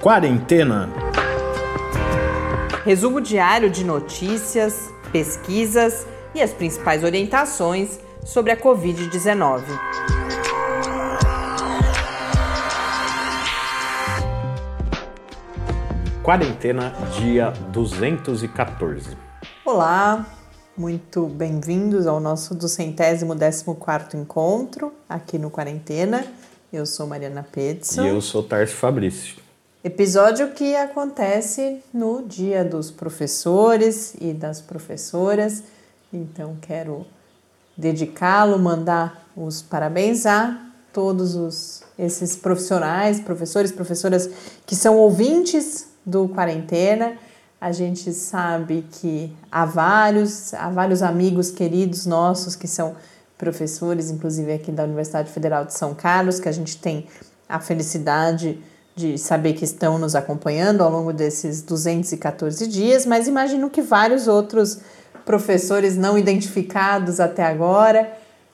Quarentena. Resumo diário de notícias, pesquisas e as principais orientações sobre a Covid-19. Quarentena, dia 214. Olá, muito bem-vindos ao nosso duzentésimo décimo quarto encontro aqui no Quarentena. Eu sou Mariana Pedson. E eu sou Tarso Fabrício. Episódio que acontece no Dia dos Professores e das Professoras. Então quero dedicá-lo, mandar os parabéns a todos os, esses profissionais, professores, professoras que são ouvintes do Quarentena. A gente sabe que há vários, há vários amigos queridos nossos que são professores, inclusive aqui da Universidade Federal de São Carlos, que a gente tem a felicidade de saber que estão nos acompanhando ao longo desses 214 dias, mas imagino que vários outros professores não identificados até agora.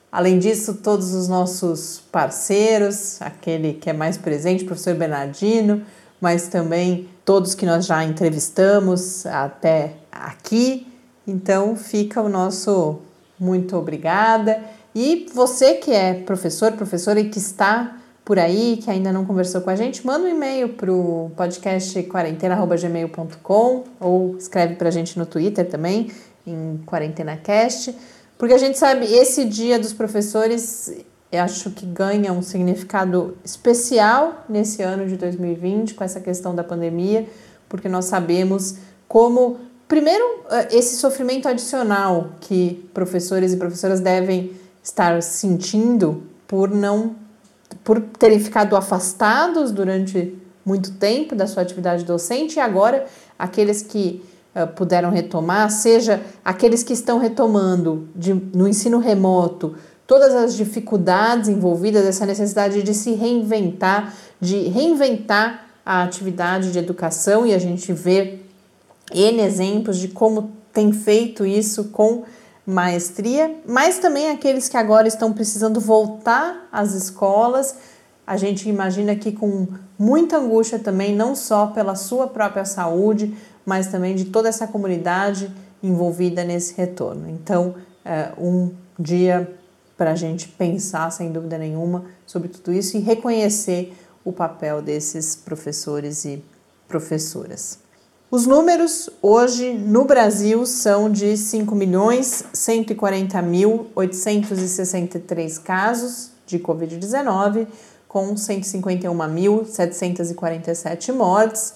Além disso, todos os nossos parceiros, aquele que é mais presente, professor Bernardino, mas também todos que nós já entrevistamos até aqui. Então, fica o nosso muito obrigada. E você que é professor, professora e que está por aí, que ainda não conversou com a gente, manda um e-mail para o podcast quarentena.gmail.com ou escreve para a gente no Twitter também, em QuarentenaCast, porque a gente sabe, esse dia dos professores, eu acho que ganha um significado especial nesse ano de 2020, com essa questão da pandemia, porque nós sabemos como, primeiro, eh, esse sofrimento adicional que professores e professoras devem estar sentindo por não por terem ficado afastados durante muito tempo da sua atividade docente e agora aqueles que uh, puderam retomar, seja aqueles que estão retomando de, no ensino remoto, todas as dificuldades envolvidas, essa necessidade de se reinventar, de reinventar a atividade de educação e a gente vê N exemplos de como tem feito isso com maestria, mas também aqueles que agora estão precisando voltar às escolas. A gente imagina que com muita angústia também, não só pela sua própria saúde, mas também de toda essa comunidade envolvida nesse retorno. Então, é um dia para a gente pensar, sem dúvida nenhuma, sobre tudo isso e reconhecer o papel desses professores e professoras. Os números hoje no Brasil são de 5.140.863 casos de Covid-19, com 151.747 mortes,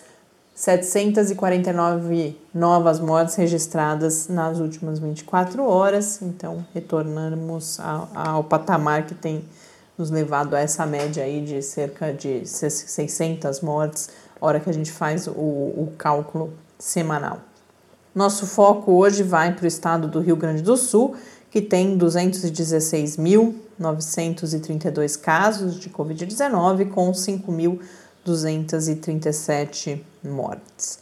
749 novas mortes registradas nas últimas 24 horas. Então, retornamos ao, patamar que tem nos levado a essa média aí de cerca de 600 mortes hora que a gente faz o, o cálculo semanal. Nosso foco hoje vai para o estado do Rio Grande do Sul, que tem 216.932 casos de Covid-19, com 5.237 mortes.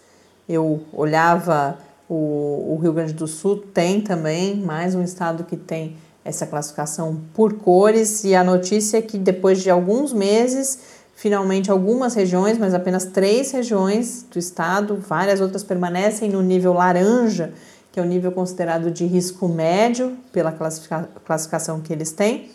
Eu olhava o, o Rio Grande do Sul, tem também mais um estado que tem essa classificação por cores, e a notícia é que depois de alguns meses Finalmente, algumas regiões, mas apenas três regiões do estado, várias outras permanecem no nível laranja, que é o nível considerado de risco médio pela classifica classificação que eles têm,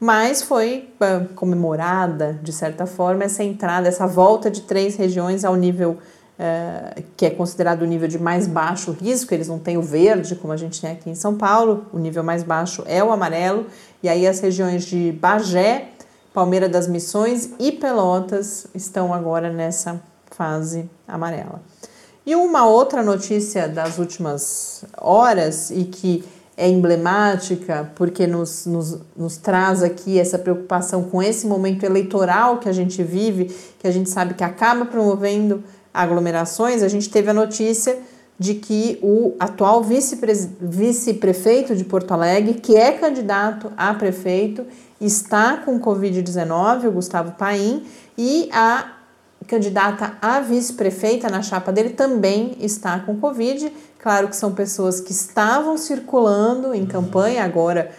mas foi uh, comemorada, de certa forma, essa entrada, essa volta de três regiões ao nível uh, que é considerado o nível de mais baixo risco, eles não têm o verde, como a gente tem aqui em São Paulo, o nível mais baixo é o amarelo, e aí as regiões de Bagé, Palmeira das Missões e Pelotas estão agora nessa fase amarela. E uma outra notícia das últimas horas e que é emblemática porque nos, nos, nos, traz aqui essa preocupação com esse momento eleitoral que a gente vive, que a gente sabe que acaba promovendo aglomerações. A gente teve a notícia de que o atual vice-prefeito de Porto Alegre, que é candidato a prefeito, está com Covid-19, o Gustavo Paim, e a candidata a vice-prefeita na chapa dele também está com Covid. Claro que são pessoas que estavam circulando em campanha, agora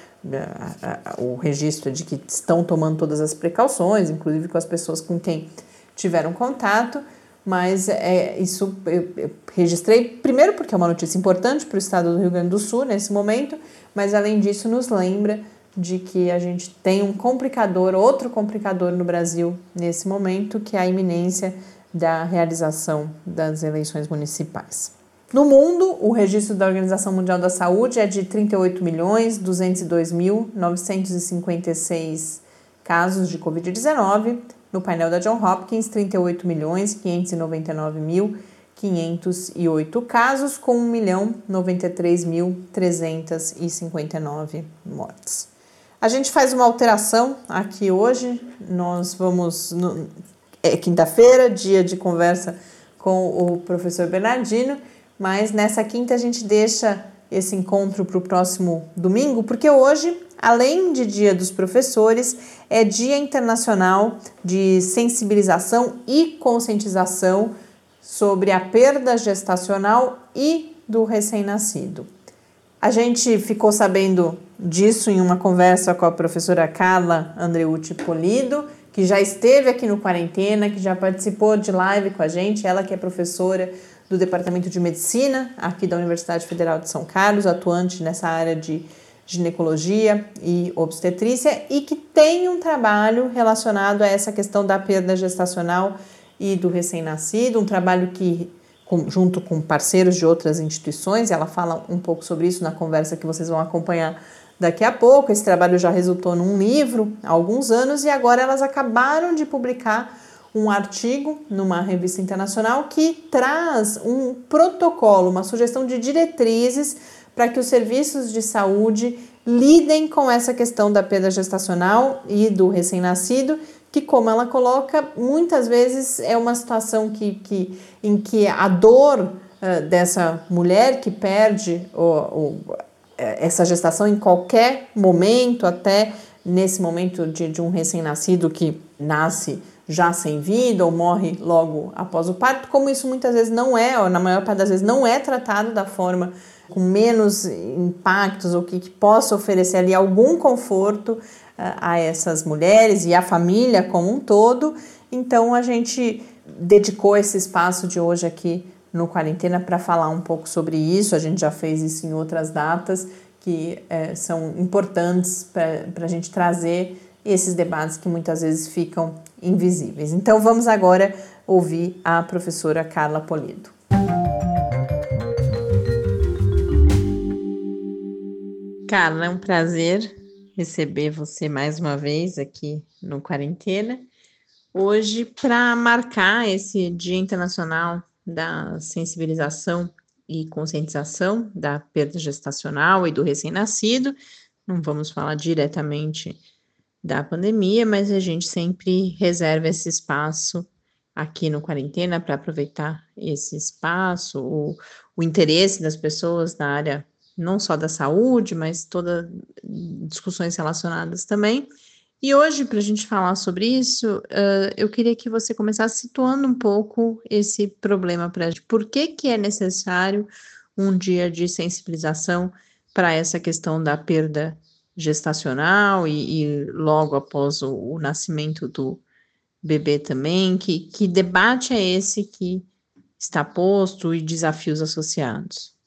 o registro é de que estão tomando todas as precauções, inclusive com as pessoas com quem tiveram contato, mas é, isso eu, eu registrei primeiro porque é uma notícia importante para o estado do Rio Grande do Sul nesse momento, mas além disso nos lembra de que a gente tem um complicador, outro complicador no Brasil nesse momento, que é a iminência da realização das eleições municipais. No mundo, o registro da Organização Mundial da Saúde é de 38 milhões 202 mil 956 casos de Covid-19, no painel da John Hopkins, 38 milhões 599 mil 508 casos, com 1 milhão 93 mil 359 mortes. A gente faz uma alteração aqui hoje. Nós vamos. No, é quinta-feira, dia de conversa com o professor Bernardino, mas nessa quinta a gente deixa esse encontro para o próximo domingo, porque hoje Além de Dia dos Professores, é Dia Internacional de Sensibilização e Conscientização sobre a perda gestacional e do recém-nascido. A gente ficou sabendo disso em uma conversa com a professora Carla Andreucci Polido, que já esteve aqui no Quarentena, que já participou de live com a gente, ela que é professora do Departamento de Medicina aqui da Universidade Federal de São Carlos, atuante nessa área de ginecologia e obstetrícia e que tem um trabalho relacionado a essa questão da perda gestacional e do recém-nascido, um trabalho que junto com parceiros de outras instituições, ela fala um pouco sobre isso na conversa que vocês vão acompanhar daqui a pouco. Esse trabalho já resultou num livro há alguns anos e agora elas acabaram de publicar um artigo numa revista internacional que traz um protocolo, uma sugestão de diretrizes para que os serviços de saúde lidem com essa questão da perda gestacional e do recém-nascido, que, como ela coloca, muitas vezes é uma situação que, que, em que a dor uh, dessa mulher que perde o, o, essa gestação em qualquer momento, até nesse momento de, de um recém-nascido que nasce já sem vida ou morre logo após o parto, como isso muitas vezes não é, ou na maior parte das vezes não é tratado da forma com menos impactos ou que, que possa oferecer ali algum conforto a essas mulheres e à família como um todo. Então a gente dedicou esse espaço de hoje aqui no Quarentena para falar um pouco sobre isso. A gente já fez isso em outras datas que eh, são importantes para a gente trazer esses debates que muitas vezes ficam invisíveis. Então vamos agora ouvir a professora Carla Polido. Carla, é um prazer receber você mais uma vez aqui no Quarentena. Hoje, para marcar esse Dia Internacional da Sensibilização e Conscientização da Perda Gestacional e do Recém-Nascido, não vamos falar diretamente da pandemia, mas a gente sempre reserva esse espaço aqui no Quarentena para aproveitar esse espaço, o, o interesse das pessoas na área não só da saúde, mas todas discussões relacionadas também. E hoje, para a gente falar sobre isso, uh, eu queria que você começasse situando um pouco esse problema para a. Por que, que é necessário um dia de sensibilização para essa questão da perda gestacional e, e logo após o, o, nascimento do bebê também? Que, que debate é esse que está posto e desafios associados?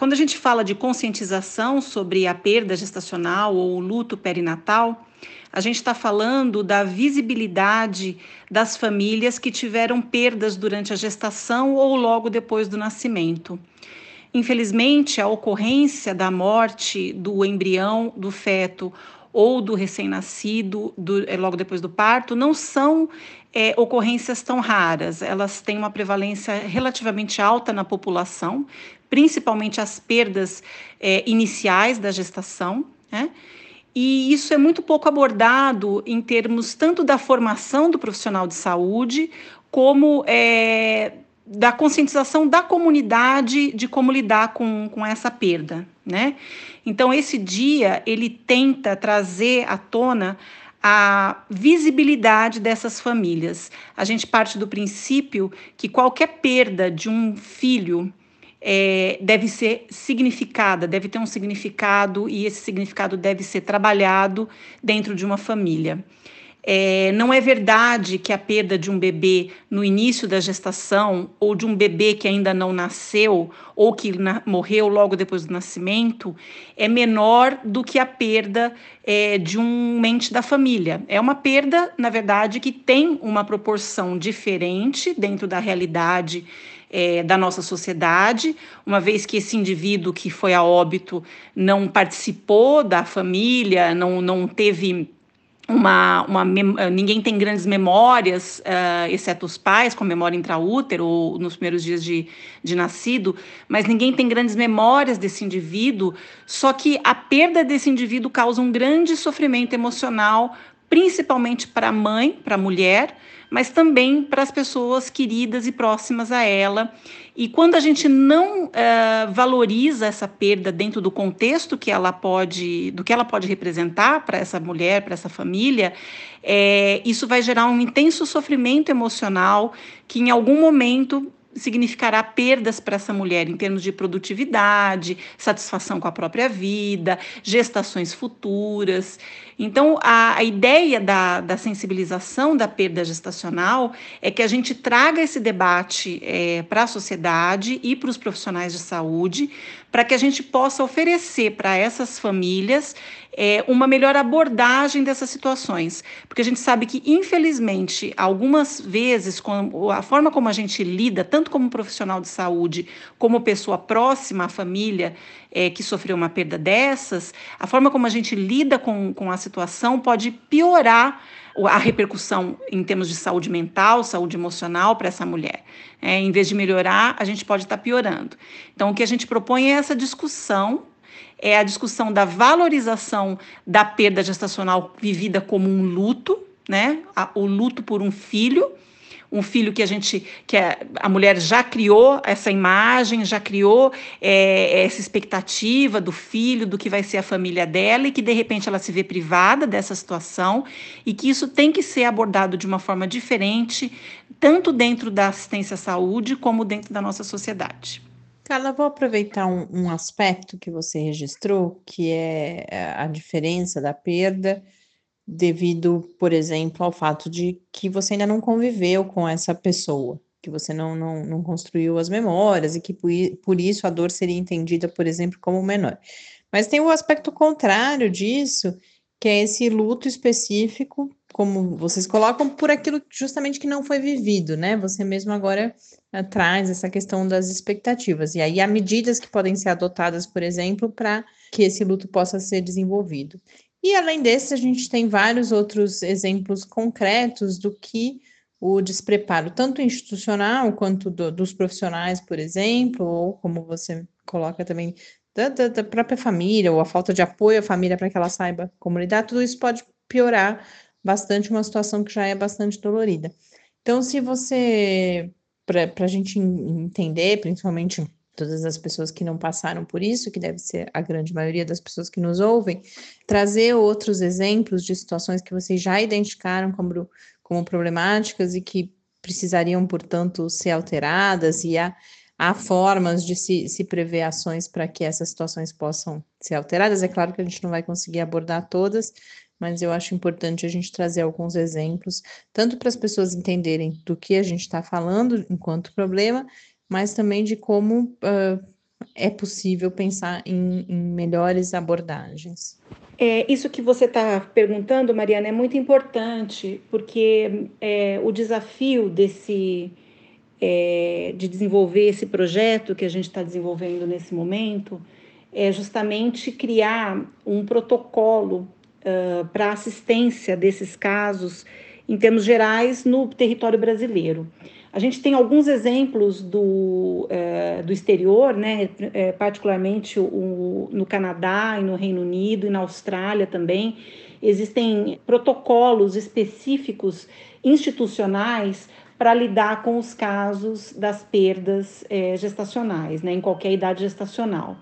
Quando a gente fala de conscientização sobre a perda gestacional ou o luto perinatal, a gente está falando da visibilidade das famílias que tiveram perdas durante a gestação ou logo depois do nascimento. Infelizmente, a ocorrência da morte do embrião, do feto ou do recém-nascido é, logo depois do parto não são é, ocorrências tão raras. Elas têm uma prevalência relativamente alta na população, principalmente as perdas é, iniciais da gestação, né? E isso é muito pouco abordado em termos tanto da formação do profissional de saúde, como é, da conscientização da comunidade de como lidar com, com essa perda, né? Então, esse dia, ele tenta trazer à tona a visibilidade dessas famílias. A gente parte do princípio que qualquer perda de um filho é, deve ser significada, deve ter um significado e esse significado deve ser trabalhado dentro de uma família. É, não é verdade que a perda de um bebê no início da gestação, ou de um bebê que ainda não nasceu, ou que na, morreu logo depois do nascimento, é menor do que a perda é, de um mente da família. É uma perda, na verdade, que tem uma proporção diferente dentro da realidade é, da nossa sociedade, uma vez que esse indivíduo que foi a óbito não participou da família, não, não teve uma, uma ninguém tem grandes memórias, uh, exceto os pais, com memória intraútero ou nos primeiros dias de, de nascido, mas ninguém tem grandes memórias desse indivíduo, só que a perda desse indivíduo causa um grande sofrimento emocional, principalmente para a mãe, para a mulher, mas também para as pessoas queridas e próximas a ela. E quando a gente não uh, valoriza essa perda dentro do contexto que ela pode, do que ela pode representar para essa mulher, para essa família, é, isso vai gerar um intenso sofrimento emocional que em algum momento significará perdas para essa mulher em termos de produtividade, satisfação com a própria vida, gestações futuras. Então, a, a ideia da, da, sensibilização da perda gestacional é que a gente traga esse debate é, para a sociedade e para os profissionais de saúde, para que a gente possa oferecer para essas famílias é, uma melhor abordagem dessas situações. Porque a gente sabe que, infelizmente, algumas vezes, com a forma como a gente lida, tanto como profissional de saúde, como pessoa próxima à família é, que sofreu uma perda dessas, a forma como a gente lida com, com a situação situação pode piorar a repercussão em termos de saúde mental, saúde emocional para essa mulher. É, em vez de melhorar, a gente pode estar tá piorando. Então, o que a gente propõe é essa discussão, é a discussão da valorização da perda gestacional vivida como um luto, né? o luto por um filho um filho que a gente, que a, a mulher já criou essa imagem, já criou é, essa expectativa do filho, do que vai ser a família dela e que de repente ela se vê privada dessa situação e que isso tem que ser abordado de uma forma diferente, tanto dentro da assistência à saúde como dentro da nossa sociedade. Carla, vou aproveitar um, um aspecto que você registrou, que é, é a diferença da perda devido, por exemplo, ao fato de que você ainda não conviveu com essa pessoa, que você não, não, não construiu as memórias e que por, isso a dor seria entendida, por exemplo, como menor. Mas tem o aspecto contrário disso, que é esse luto específico, como vocês colocam, por aquilo justamente que não foi vivido, né? Você mesmo agora uh, traz essa questão das expectativas. E aí há medidas que podem ser adotadas, por exemplo, para que esse luto possa ser desenvolvido. E além desse, a gente tem vários outros exemplos concretos do que o despreparo, tanto institucional quanto do, dos profissionais, por exemplo, ou como você coloca também, da, da, da própria família, ou a falta de apoio à família para que ela saiba como lidar, tudo isso pode piorar bastante uma situação que já é bastante dolorida. Então, se você, para a gente entender, principalmente todas as pessoas que não passaram por isso, que deve ser a grande maioria das pessoas que nos ouvem, trazer outros exemplos de situações que vocês já identificaram como, como problemáticas e que precisariam, portanto, ser alteradas e há, há formas de se, se prever ações para que essas situações possam ser alteradas. É claro que a gente não vai conseguir abordar todas, mas eu acho importante a gente trazer alguns exemplos, tanto para as pessoas entenderem do que a gente está falando enquanto problema, mas também de como uh, é possível pensar em, em melhores abordagens. É, isso que você está perguntando, Mariana, é muito importante, porque é, o desafio desse é, de desenvolver esse projeto que a gente está desenvolvendo nesse momento é justamente criar um protocolo uh, para assistência desses casos em termos gerais no território brasileiro. A gente tem alguns exemplos do, é, do exterior, né, é, particularmente o, no Canadá e no Reino Unido e na Austrália também. Existem protocolos específicos institucionais para lidar com os casos das perdas é, gestacionais, né, em qualquer idade gestacional.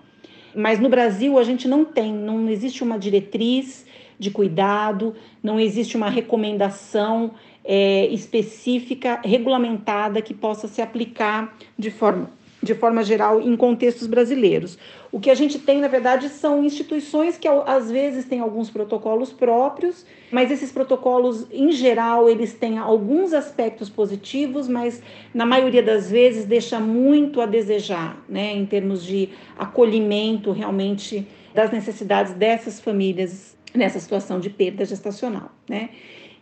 Mas no Brasil a gente não tem, não existe uma diretriz de cuidado, não existe uma recomendação é, específica, regulamentada, que possa se aplicar de forma de forma geral, em contextos brasileiros. O que a gente tem, na verdade, são instituições que às vezes têm alguns protocolos próprios, mas esses protocolos, em geral, eles têm alguns aspectos positivos, mas na maioria das vezes deixa muito a desejar, né, em termos de acolhimento realmente das necessidades dessas famílias nessa situação de perda gestacional, né?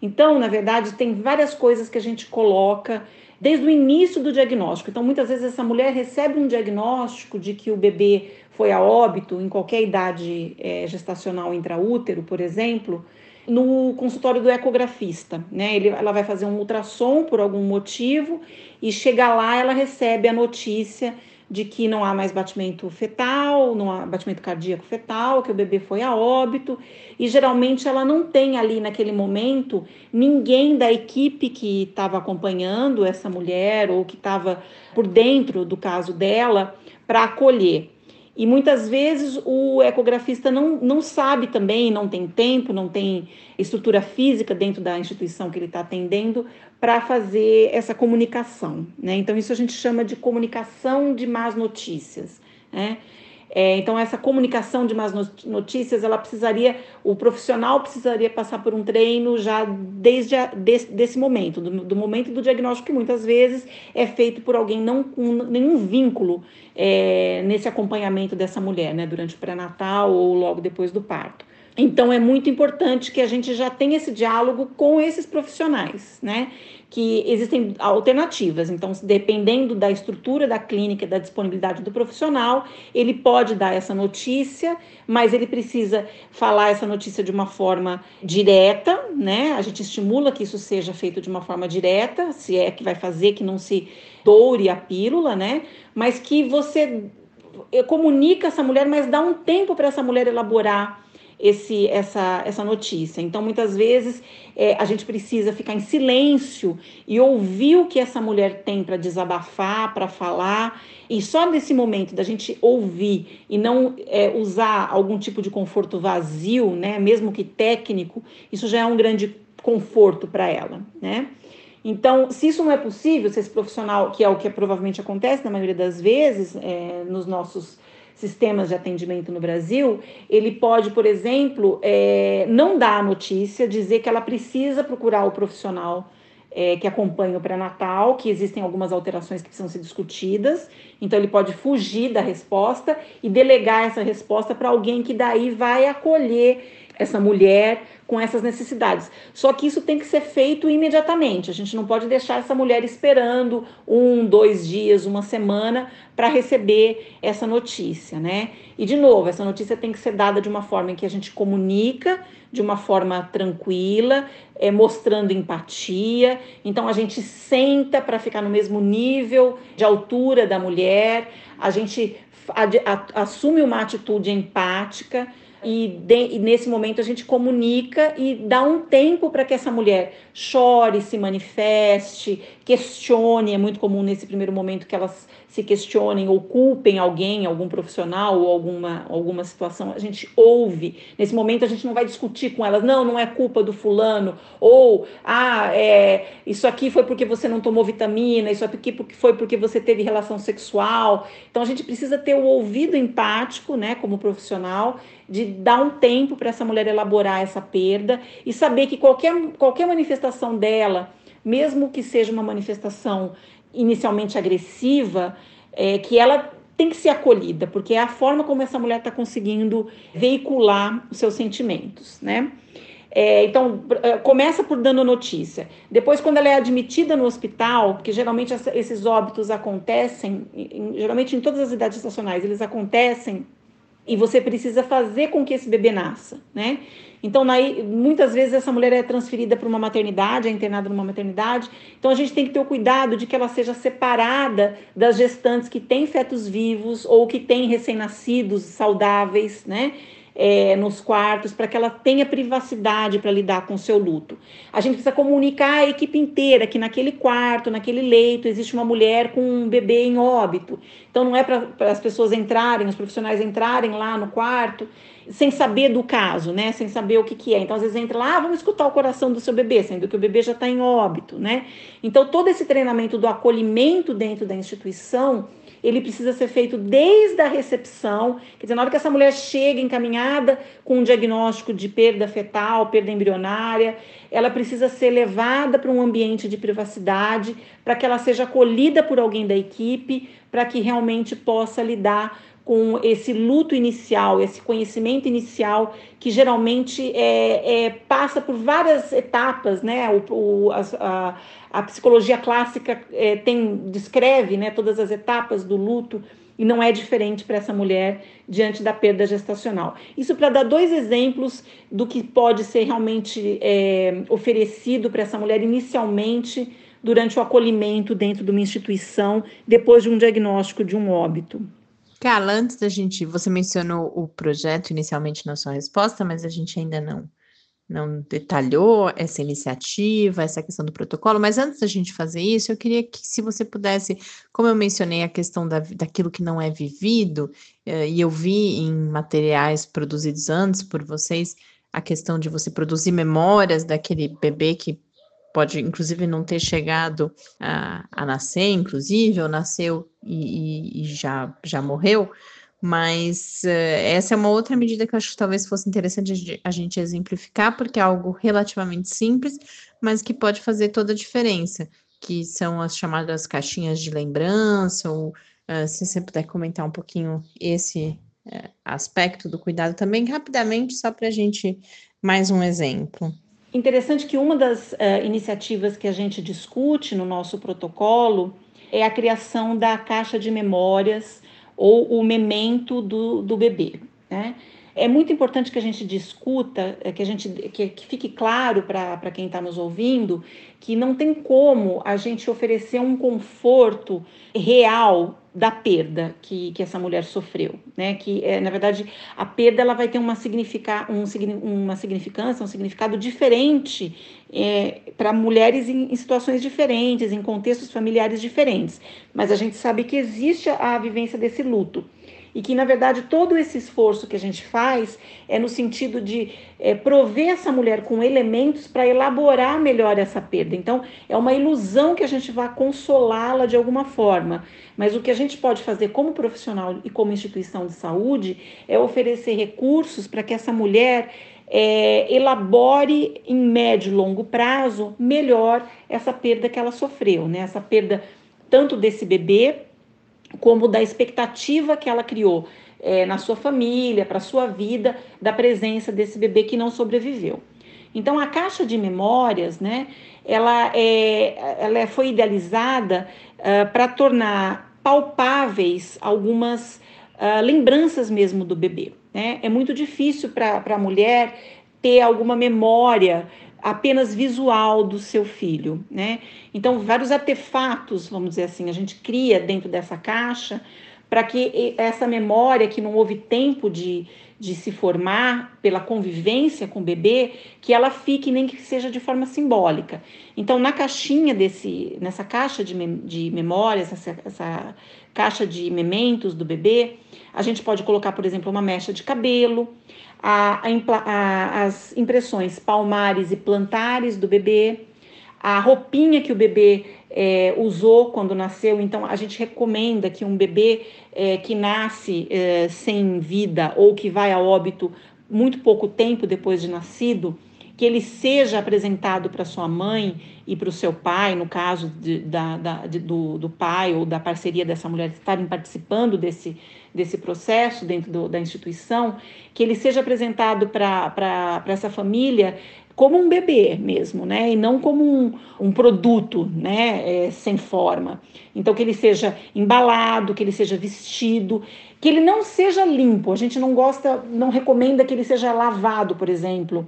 Então, na verdade, tem várias coisas que a gente coloca desde o início do diagnóstico. Então, muitas vezes essa mulher recebe um diagnóstico de que o bebê foi a óbito em qualquer idade é, gestacional intraútero, por exemplo, no consultório do ecografista, né? Ele, ela vai fazer um ultrassom por algum motivo e chega lá, ela recebe a notícia de que não há mais batimento fetal, não há batimento cardíaco fetal, que o bebê foi a óbito, e geralmente ela não tem ali naquele momento ninguém da equipe que estava acompanhando essa mulher ou que estava por dentro do caso dela para acolher. E muitas vezes o ecografista não, não sabe também, não tem tempo, não tem estrutura física dentro da instituição que ele está atendendo para fazer essa comunicação. Né? Então, isso a gente chama de comunicação de más notícias. Né? É, então, essa comunicação de más notícias, ela precisaria, o profissional precisaria passar por um treino já desde a, desse, desse momento, do, do, momento do diagnóstico, que muitas vezes é feito por alguém não com nenhum vínculo é, nesse acompanhamento dessa mulher, né, durante o pré-natal ou logo depois do parto. Então é muito importante que a gente já tenha esse diálogo com esses profissionais, né? Que existem alternativas. Então, dependendo da estrutura da clínica, da disponibilidade do profissional, ele pode dar essa notícia, mas ele precisa falar essa notícia de uma forma direta, né? A gente estimula que isso seja feito de uma forma direta, se é que vai fazer que não se doure a pílula, né? Mas que você eh, comunica essa mulher, mas dá um tempo para essa mulher elaborar esse, essa, essa notícia. Então, muitas vezes, é, a gente precisa ficar em silêncio e ouvir o que essa mulher tem para desabafar, para falar. E só nesse momento da gente ouvir e não é, usar algum tipo de conforto vazio, né, mesmo que técnico, isso já é um grande conforto para ela, né? Então, se isso não é possível, se esse profissional, que é o que provavelmente acontece na maioria das vezes é, nos nossos sistemas de atendimento no Brasil, ele pode, por exemplo, é, não dar a notícia, dizer que ela precisa procurar o profissional é, que acompanha o pré-natal, que existem algumas alterações que precisam ser discutidas, então ele pode fugir da resposta e delegar essa resposta para alguém que daí vai acolher essa mulher com essas necessidades. Só que isso tem que ser feito imediatamente. A gente não pode deixar essa mulher esperando um, dois dias, uma semana para receber essa notícia, né? E de novo, essa notícia tem que ser dada de uma forma em que a gente comunica de uma forma tranquila, é, mostrando empatia. Então a gente senta para ficar no mesmo nível de altura da mulher, a gente assume uma atitude empática e, de, e, nesse momento a gente comunica e dá um tempo para que essa mulher chore, se manifeste, questione. É muito comum nesse primeiro momento que elas se questionem ou culpem alguém, algum profissional ou alguma, alguma situação. A gente ouve. Nesse momento a gente não vai discutir com elas, não, não é culpa do fulano, ou ah, é, isso aqui foi porque você não tomou vitamina, isso aqui foi porque você teve relação sexual. Então a gente precisa ter o ouvido empático, né, como profissional de dar um tempo para essa mulher elaborar essa perda e saber que qualquer, qualquer manifestação dela, mesmo que seja uma manifestação inicialmente agressiva, é, que ela tem que ser acolhida, porque é a forma como essa mulher está conseguindo veicular os seus sentimentos, né? É, então, é, começa por dando notícia. Depois, quando ela é admitida no hospital, porque geralmente esses óbitos acontecem, geralmente em todas as idades estacionais, eles acontecem e você precisa fazer com que esse bebê nasça, né? Então, muitas vezes essa mulher é transferida para uma maternidade, é internada numa maternidade. Então, a gente tem que ter o cuidado de que ela seja separada das gestantes que têm fetos vivos ou que têm recém-nascidos saudáveis, né? É, nos quartos, para que ela tenha privacidade para lidar com o seu luto. A gente precisa comunicar a equipe inteira que naquele quarto, naquele leito, existe uma mulher com um bebê em óbito. Então não é para as pessoas entrarem, os profissionais entrarem lá no quarto sem saber do caso, né? Sem saber o que, que é. Então, às vezes entra lá, ah, vamos escutar o coração do seu bebê, sendo que o bebê já está em óbito, né? Então, todo esse treinamento do acolhimento dentro da instituição ele precisa ser feito desde a recepção, quer dizer, na hora que essa mulher chega encaminhada com um diagnóstico de perda fetal, perda embrionária, ela precisa ser levada para um ambiente de privacidade, para que ela seja acolhida por alguém da equipe, para que realmente possa lidar com esse luto inicial, esse conhecimento inicial, que geralmente é, é passa por várias etapas, né? O, o a, a, psicologia clássica é, tem descreve né, todas as etapas do luto e não é diferente para essa mulher diante da perda gestacional. Isso para dar dois exemplos do que pode ser realmente é, oferecido para essa mulher inicialmente durante o acolhimento dentro de uma instituição depois de um diagnóstico de um óbito. Carla, antes da gente, você mencionou o projeto inicialmente na sua resposta, mas a gente ainda não não detalhou essa iniciativa, essa questão do protocolo, mas antes da gente fazer isso, eu queria que, se você pudesse, como eu mencionei a questão da, daquilo que não é vivido, eh, e eu vi em materiais produzidos antes por vocês, a questão de você produzir memórias daquele bebê que pode, inclusive, não ter chegado a, a nascer, inclusive, ou nasceu e, e, e já, já morreu, mas uh, essa é uma outra medida que eu acho que talvez fosse interessante a gente exemplificar, porque é algo relativamente simples, mas que pode fazer toda a diferença, que são as chamadas caixinhas de lembrança, ou uh, se você puder comentar um pouquinho esse uh, aspecto do cuidado também, rapidamente, só para a gente mais um exemplo. Interessante que uma das uh, iniciativas que a gente discute no nosso protocolo é a criação da caixa de memórias ou o memento do, do bebê. Né? É muito importante que a gente discuta, eh, que a gente que, que fique claro para quem está nos ouvindo que não tem como a gente oferecer um conforto real da perda que, que essa mulher sofreu, né? Que é, na verdade a perda ela vai ter uma, significa, um, uma significância, um significado diferente é, para mulheres em, em, situações diferentes, em contextos familiares diferentes. Mas a gente sabe que existe a, a vivência desse luto e que, na verdade, todo esse esforço que a gente faz é no sentido de é, prover essa mulher com elementos para elaborar melhor essa perda. Então, é uma ilusão que a gente vá consolá-la de alguma forma, mas o que a gente pode fazer como profissional e como instituição de saúde é oferecer recursos para que essa mulher é, elabore em médio e longo prazo melhor essa perda que ela sofreu, né? Essa perda tanto desse bebê como da expectativa que ela criou é, na sua família, para a sua vida, da presença desse bebê que não sobreviveu. Então, a caixa de memórias, né, ela, é, ela foi idealizada uh, para tornar palpáveis algumas uh, lembranças mesmo do bebê. Né? É muito difícil para a mulher ter alguma memória apenas visual do seu filho, né? Então, vários artefatos, vamos dizer assim, a gente cria dentro dessa caixa para que essa memória que não houve tempo de, de se formar pela convivência com o bebê, que ela fique nem que seja de forma simbólica. Então, na caixinha desse, nessa caixa de, de memórias, essa, essa caixa de mementos do bebê, a gente pode colocar, por exemplo, uma mecha de cabelo, a, a, as impressões palmares e plantares do bebê, a roupinha que o bebê é, usou quando nasceu. Então, a gente recomenda que um bebê é, que nasce é, sem vida ou que vai a óbito muito pouco tempo depois de nascido, que ele seja apresentado para sua mãe e para o seu pai, no caso de, da, da, de, do, do pai ou da parceria dessa mulher estarem participando desse, desse processo dentro do, da instituição, que ele seja apresentado para essa família como um bebê mesmo, né? E não como um, um produto, né? É, sem forma. Então, que ele seja embalado, que ele seja vestido, que ele não seja limpo. A gente não gosta, não recomenda que ele seja lavado, por exemplo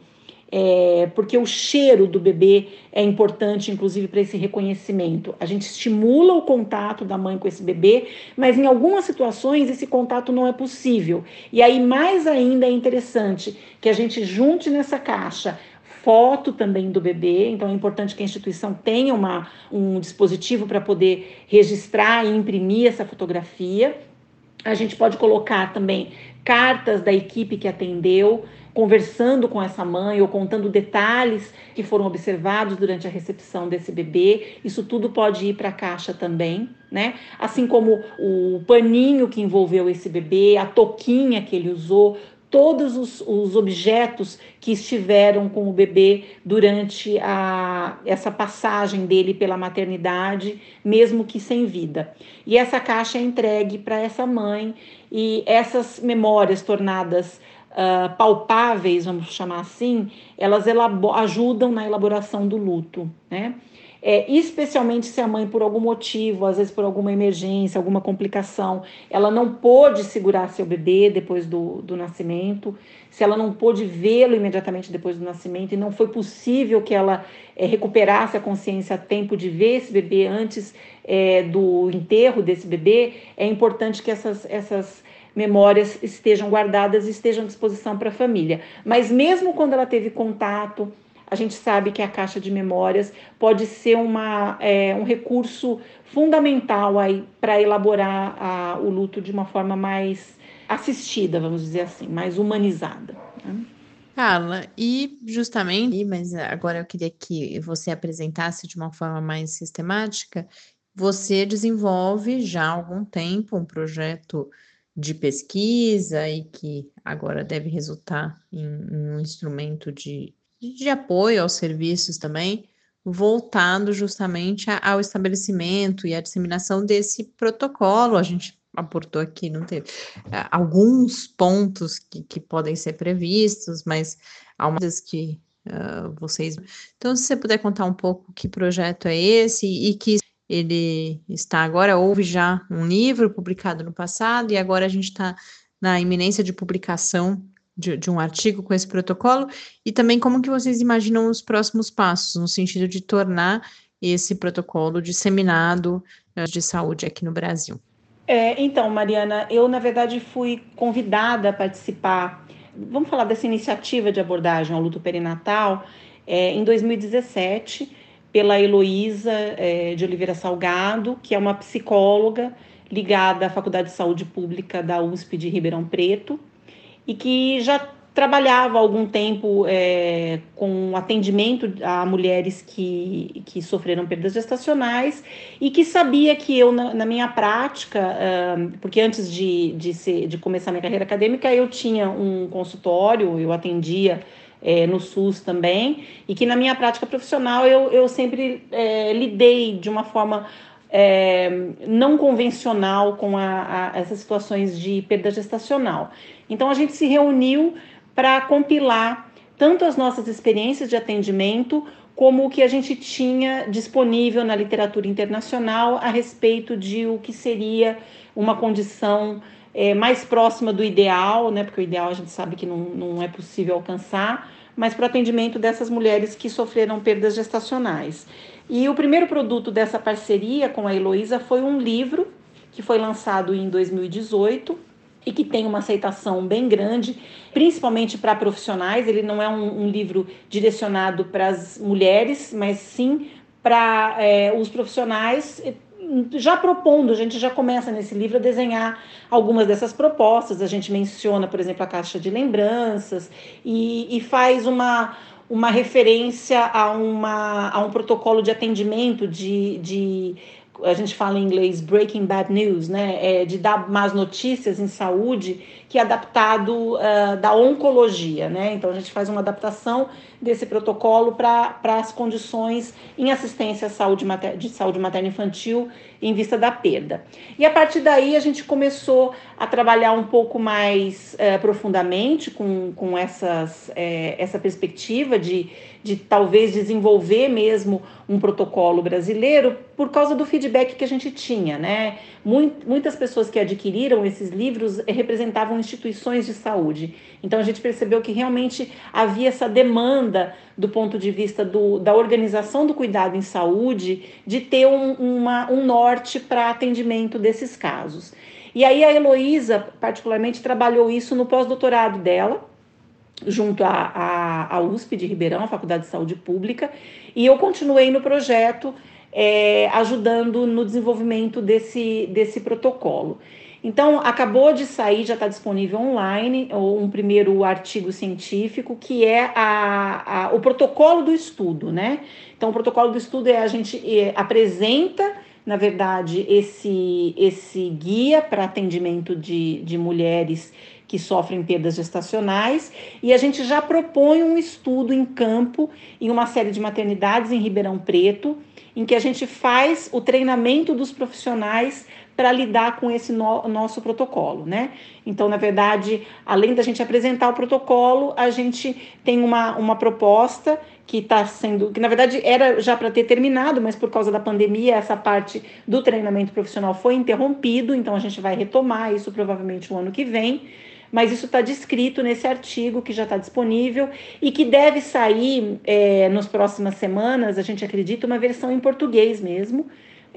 é, porque o cheiro do bebê é importante, inclusive, para esse reconhecimento. A gente estimula o contato da mãe com esse bebê, mas em algumas situações esse contato não é possível. E aí, mais ainda, é interessante que a gente junte nessa caixa foto também do bebê, então é importante que a instituição tenha uma, um dispositivo para poder registrar e imprimir essa fotografia A gente pode colocar também cartas da equipe que atendeu, conversando com essa mãe ou contando detalhes que foram observados durante a recepção desse bebê. Isso tudo pode ir para a caixa também, né? Assim como o paninho que envolveu esse bebê, a toquinha que ele usou, todos os, os, objetos que estiveram com o bebê durante a, essa passagem dele pela maternidade, mesmo que sem vida. E essa caixa é entregue para essa mãe e essas memórias tornadas uh, palpáveis, vamos chamar assim, elas ajudam na elaboração do luto, né? É, especialmente se a mãe, por algum motivo, às vezes por alguma emergência, alguma complicação, ela não pôde segurar seu bebê depois do, do nascimento, se ela não pôde vê-lo imediatamente depois do nascimento e não foi possível que ela é, recuperasse a consciência a tempo de ver esse bebê antes é, do enterro desse bebê, é importante que essas, essas memórias estejam guardadas e estejam à disposição para a família. Mas mesmo quando ela teve contato, a gente sabe que a caixa de memórias pode ser uma, é, um recurso fundamental aí para elaborar a, o luto de uma forma mais assistida, vamos dizer assim, mais humanizada. Né? Carla, e justamente, mas agora eu queria que você apresentasse de uma forma mais sistemática. Você desenvolve já há algum tempo um projeto de pesquisa e que agora deve resultar em, em um instrumento de de apoio aos serviços também, voltado justamente ao estabelecimento e à disseminação desse protocolo. A gente aportou aqui, não teve é, alguns pontos que, que podem ser previstos, mas há umas que uh, vocês. Então, se você puder contar um pouco que projeto é esse e que ele está agora, houve já um livro publicado no passado e agora a gente está na iminência de publicação de, de, um artigo com esse protocolo e também como que vocês imaginam os próximos passos no sentido de tornar esse protocolo disseminado uh, de saúde aqui no Brasil. É, então, Mariana, eu na verdade fui convidada a participar. Vamos falar dessa iniciativa de abordagem ao luto perinatal é, em 2017 pela Heloísa é, de Oliveira Salgado, que é uma psicóloga ligada à Faculdade de Saúde Pública da USP de Ribeirão Preto e que já trabalhava algum tempo é, com atendimento a mulheres que, que sofreram perdas gestacionais e que sabia que eu, na, na minha prática, uh, porque antes de, de, ser, de começar minha carreira acadêmica, eu tinha um consultório, eu atendia é, no SUS também, e que na minha prática profissional eu, eu sempre é, lidei de uma forma é, não convencional com a, a, essas situações de perda gestacional. Então a gente se reuniu para compilar tanto as nossas experiências de atendimento como o que a gente tinha disponível na literatura internacional a respeito de o que seria uma condição é, mais próxima do ideal, né? Porque o ideal a gente sabe que não, não é possível alcançar, mas para o atendimento dessas mulheres que sofreram perdas gestacionais. E o primeiro produto dessa parceria com a Heloísa foi um livro que foi lançado em 2018 e que tem uma aceitação bem grande, principalmente para profissionais. Ele não é um, um livro direcionado para as mulheres, mas sim para é, os profissionais. Já propondo, a gente já começa nesse livro a desenhar algumas dessas propostas. A gente menciona, por exemplo, a caixa de lembranças e, e faz uma uma referência a, uma, a um protocolo de atendimento de, de a gente fala em inglês breaking bad news, né? É de dar más notícias em saúde, que é adaptado uh, da oncologia, né? Então a gente faz uma adaptação desse protocolo para as condições em assistência à saúde mater, de saúde materna infantil em vista da perda. E a partir daí a gente começou a trabalhar um pouco mais uh, profundamente com, com essas, uh, essa perspectiva de, de talvez desenvolver mesmo um protocolo brasileiro por causa do feedback que a gente tinha, né? Muitas pessoas que adquiriram esses livros representavam instituições de saúde. Então a gente percebeu que realmente havia essa demanda do ponto de vista do, da organização do cuidado em saúde de ter um, uma, um norte para atendimento desses casos. E aí a Heloísa, particularmente, trabalhou isso no pós-doutorado dela, junto à, USP de Ribeirão, a Faculdade de Saúde Pública, e eu continuei no projeto é, ajudando no desenvolvimento desse, desse protocolo. Então, acabou de sair, já está disponível online, um primeiro artigo científico, que é a, a, o protocolo do estudo, né? Então, o protocolo do estudo é a gente é, apresenta, na verdade, esse, esse guia para atendimento de, de mulheres que sofrem perdas gestacionais, e a gente já propõe um estudo em campo em uma série de maternidades em Ribeirão Preto, em que a gente faz o treinamento dos profissionais para lidar com esse no, nosso protocolo, né? Então, na verdade, além da gente apresentar o protocolo, a gente tem uma, uma proposta que está sendo, que na verdade era já para ter terminado, mas por causa da pandemia, essa parte do treinamento profissional foi interrompido, então a gente vai retomar isso provavelmente no ano que vem. Mas isso está descrito nesse artigo que já está disponível e que deve sair é, nas próximas semanas, a gente acredita, uma versão em português mesmo,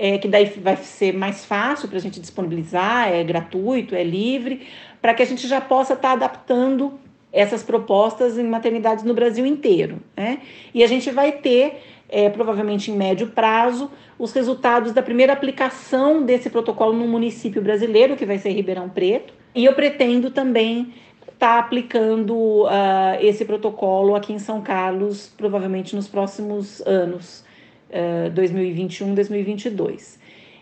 é, que daí vai ser mais fácil para a gente disponibilizar, é gratuito, é livre, para que a gente já possa estar tá adaptando essas propostas em maternidades no Brasil inteiro. Né? E a gente vai ter, é, provavelmente em médio prazo, os resultados da primeira aplicação desse protocolo no município brasileiro, que vai ser Ribeirão Preto, e eu pretendo também estar tá aplicando uh, esse protocolo aqui em São Carlos, provavelmente nos próximos anos. 2021, 2022.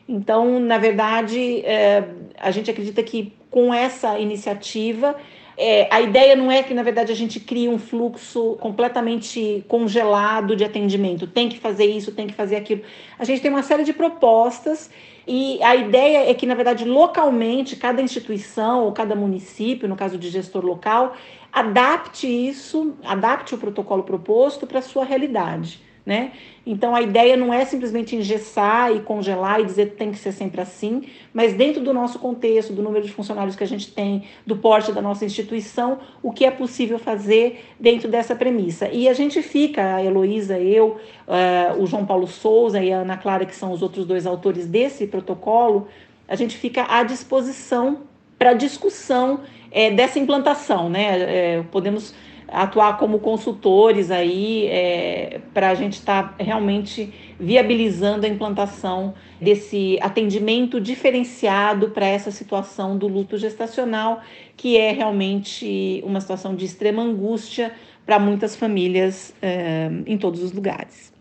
Então, na verdade, é, a gente acredita que com essa iniciativa, é, a ideia não é que, na verdade, a gente crie um fluxo completamente congelado de atendimento. Tem que fazer isso, tem que fazer aquilo. A gente tem uma série de propostas e a ideia é que, na verdade, localmente, cada instituição ou cada município, no caso de gestor local, adapte isso, adapte o protocolo proposto para a sua realidade né? Então a ideia não é simplesmente engessar e congelar e dizer que tem que ser sempre assim, mas dentro do nosso contexto, do número de funcionários que a gente tem, do porte da nossa instituição, o que é possível fazer dentro dessa premissa. E a gente fica, a Heloísa, eu, uh, o João Paulo Souza e a Ana Clara, que são os outros dois autores desse protocolo, a gente fica à disposição para discussão é, dessa implantação, né? É, podemos atuar como consultores aí é, para a gente estar tá realmente viabilizando a implantação desse atendimento diferenciado para essa situação do luto gestacional, que é realmente uma situação de extrema angústia para muitas famílias é, em todos os lugares.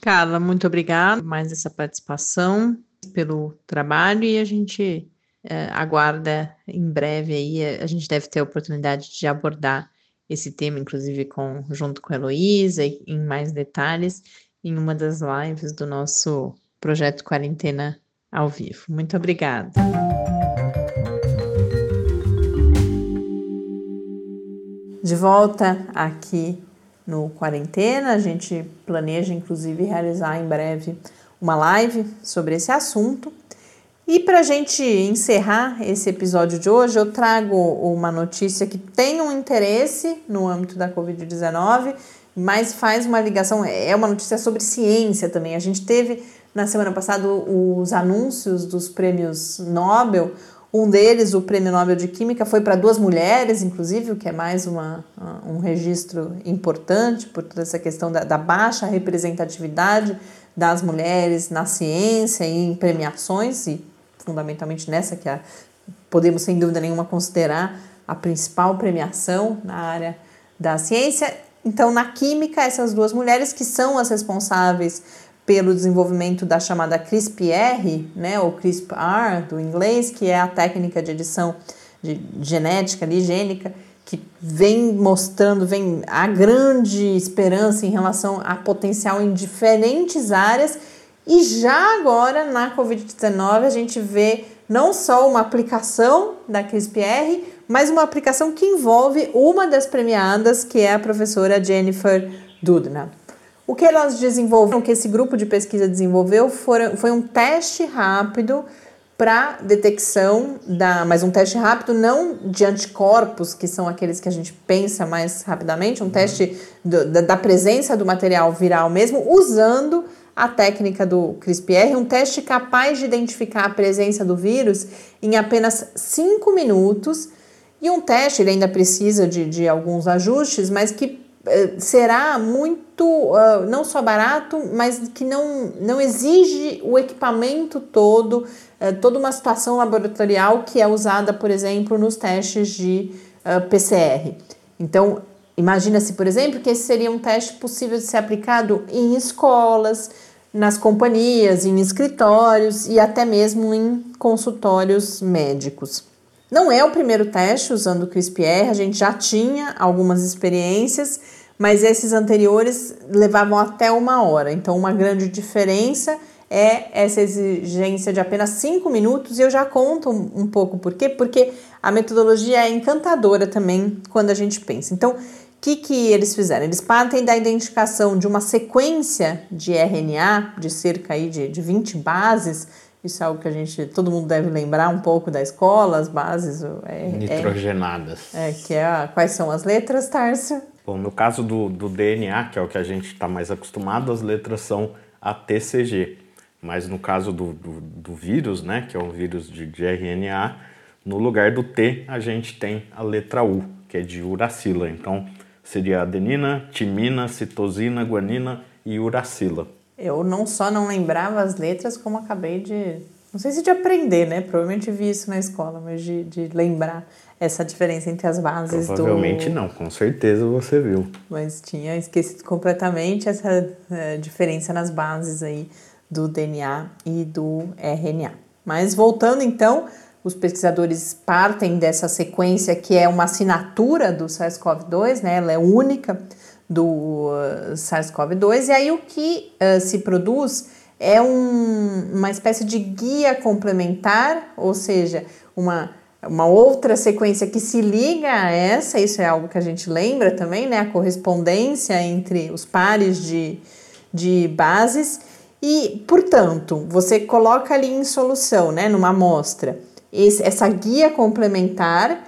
Carla, muito obrigada mais essa participação, pelo trabalho e a gente é, aguarda em breve aí, a gente deve ter a oportunidade de abordar esse tema, inclusive com, junto com a Heloísa, em mais detalhes, em uma das lives do nosso projeto Quarentena ao vivo. Muito obrigada. De volta aqui no Quarentena, a gente planeja inclusive realizar em breve uma live sobre esse assunto. E para a gente encerrar esse episódio de hoje, eu trago uma notícia que tem um interesse no âmbito da Covid-19, mas faz uma ligação, é uma notícia sobre ciência também. A gente teve na semana passada os anúncios dos prêmios Nobel. Um deles, o Prêmio Nobel de Química, foi para duas mulheres, inclusive, o que é mais uma, um registro importante por toda essa questão da, da baixa representatividade das mulheres na ciência e em premiações, e fundamentalmente nessa que é, podemos sem dúvida nenhuma considerar a principal premiação na área da ciência. Então, na química, essas duas mulheres que são as responsáveis pelo desenvolvimento da chamada CRISPR, né, ou CRISPR do inglês, que é a técnica de edição de genética ali, gênica, que vem mostrando, vem a grande esperança em relação a potencial em diferentes áreas e já agora, na Covid-19, a gente vê não só uma aplicação da CRISPR, mas uma aplicação que envolve uma das premiadas, que é a professora Jennifer Doudna. O que elas desenvolveram, o que esse grupo de pesquisa desenvolveu, foi, foi um teste rápido para detecção da, mas um teste rápido não de anticorpos, que são aqueles que a gente pensa mais rapidamente, um teste do, da, da presença do material viral mesmo, usando a técnica do CRISPR, um teste capaz de identificar a presença do vírus em apenas 5 minutos. E um teste, ele ainda precisa de, de alguns ajustes, mas que eh, será muito, uh, não só barato, mas que não, não exige o equipamento todo, uh, toda uma situação laboratorial que é usada, por exemplo, nos testes de uh, PCR. Então, imagina-se, por exemplo, que esse seria um teste possível de ser aplicado em escolas, nas companhias, em escritórios e até mesmo em consultórios médicos. Não é o primeiro teste usando o CRISPR, a gente já tinha algumas experiências, mas esses anteriores levavam até uma hora. Então, uma grande diferença é essa exigência de apenas cinco minutos, e eu já conto um, pouco por quê, porque a metodologia é encantadora também quando a gente pensa. Então, que, que eles fizeram? Eles partem da identificação de uma sequência de RNA de cerca aí de, de 20 bases isso é algo que a gente, todo mundo deve lembrar um pouco da escola, as bases. É, Nitrogenadas. É, é que é a, quais são as letras, Tárcio? Bom, no caso do, do DNA, que é o que a gente está mais acostumado, as letras são ATCG. Mas no caso do, do, do, vírus, né, que é um vírus de, de RNA, no lugar do T a gente tem a letra U, que é de uracila. Então seria adenina, timina, citosina, guanina e uracila. Eu não só não lembrava as letras, como acabei de. Não sei se de aprender, né? Provavelmente vi isso na escola, mas de, de lembrar essa diferença entre as bases Provavelmente do. Provavelmente não, com certeza você viu. Mas tinha esquecido completamente essa é, diferença nas bases aí do DNA e do RNA. Mas voltando então, os pesquisadores partem dessa sequência que é uma assinatura do SARS-CoV-2, né? Ela é única do uh, SARS-CoV-2, e aí o que uh, se produz é um, uma espécie de guia complementar, ou seja, uma, uma outra sequência que se liga a essa, isso é algo que a gente lembra também, né? A correspondência entre os pares de, de bases. E, portanto, você coloca ali em solução, né, numa amostra, esse, essa guia complementar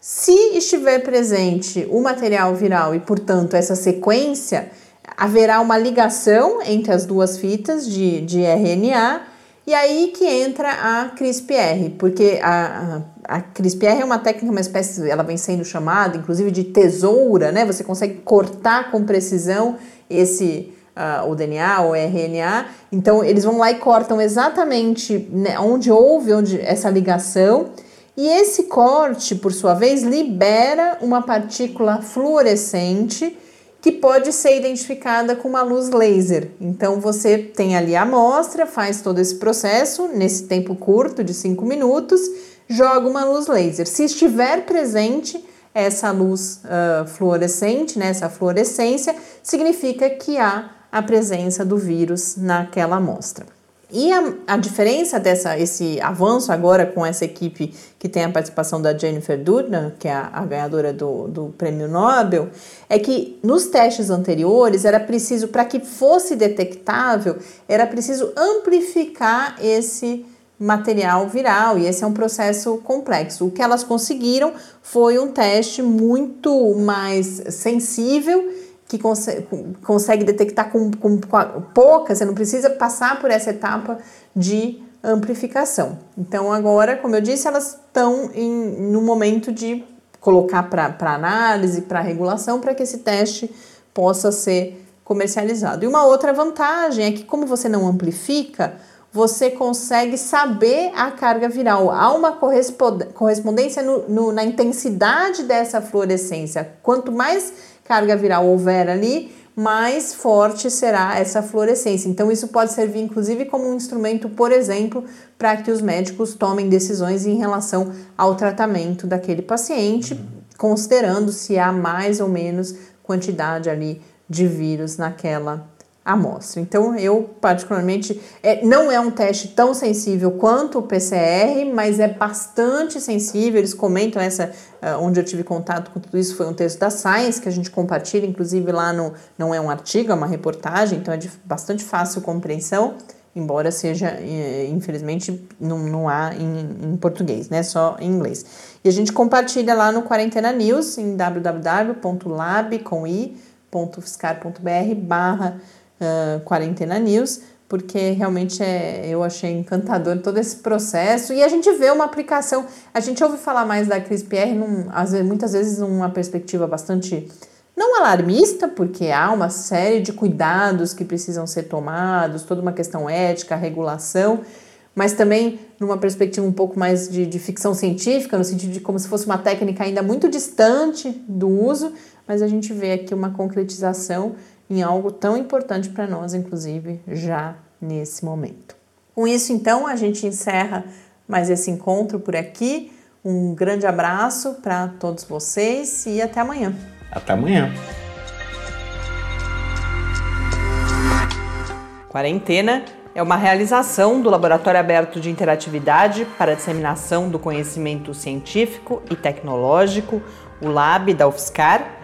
se estiver presente o material viral e, portanto, essa sequência, haverá uma ligação entre as duas fitas de, de RNA e aí que entra a CRISPR, porque a, a, a CRISPR é uma técnica, uma espécie, ela vem sendo chamada, inclusive, de tesoura, né? Você consegue cortar com precisão esse uh, o DNA, o RNA. Então, eles vão lá e cortam exatamente né, onde houve onde, essa ligação e esse corte, por sua vez, libera uma partícula fluorescente que pode ser identificada com uma luz laser. Então você tem ali a amostra, faz todo esse processo nesse tempo curto de 5 minutos, joga uma luz laser. Se estiver presente essa luz uh, fluorescente, né, essa fluorescência, significa que há a presença do vírus naquela amostra. E a, a, diferença dessa esse avanço agora com essa equipe que tem a participação da Jennifer Doudna, que é a, a ganhadora do, do prêmio Nobel, é que nos testes anteriores era preciso, para que fosse detectável, era preciso amplificar esse material viral e esse é um processo complexo. O que elas conseguiram foi um teste muito mais sensível que consegue, consegue detectar com, com, com pouca, você não precisa passar por essa etapa de amplificação. Então, agora, como eu disse, elas estão no momento de colocar para análise, para regulação, para que esse teste possa ser comercializado. E uma outra vantagem é que, como você não amplifica, você consegue saber a carga viral. Há uma correspondência no, no, na intensidade dessa fluorescência. Quanto mais carga viral houver ali, mais forte será essa fluorescência. Então, isso pode servir inclusive como um instrumento, por exemplo, para que os médicos tomem decisões em relação ao tratamento daquele paciente, considerando se há mais ou menos quantidade ali de vírus naquela amostra. Então, eu particularmente, é, não é um teste tão sensível quanto o PCR, mas é bastante sensível. Eles comentam essa, uh, onde eu tive contato com tudo isso, foi um texto da Science, que a gente compartilha, inclusive lá no, não é um artigo, é uma reportagem, então é de bastante fácil compreensão, embora seja, eh, infelizmente, não, não há em, em português, né, só em inglês. E a gente compartilha lá no Quarentena News, em www.lab.fiscar.br barra Quarentena News, porque realmente é, eu achei encantador todo esse processo e a gente vê uma aplicação. A gente ouve falar mais da CRISPR, num, às vezes, muitas vezes, numa perspectiva bastante não alarmista, porque há uma série de cuidados que precisam ser tomados, toda uma questão ética, regulação, mas também numa perspectiva um pouco mais de, de ficção científica, no sentido de como se fosse uma técnica ainda muito distante do uso, mas a gente vê aqui uma concretização em algo tão importante para nós, inclusive, já nesse momento. Com isso, então, a gente encerra mais esse encontro por aqui. Um grande abraço para todos vocês e até amanhã. Até amanhã. Quarentena é uma realização do Laboratório Aberto de Interatividade para a Disseminação do Conhecimento Científico e Tecnológico, o LAB da UFSCar,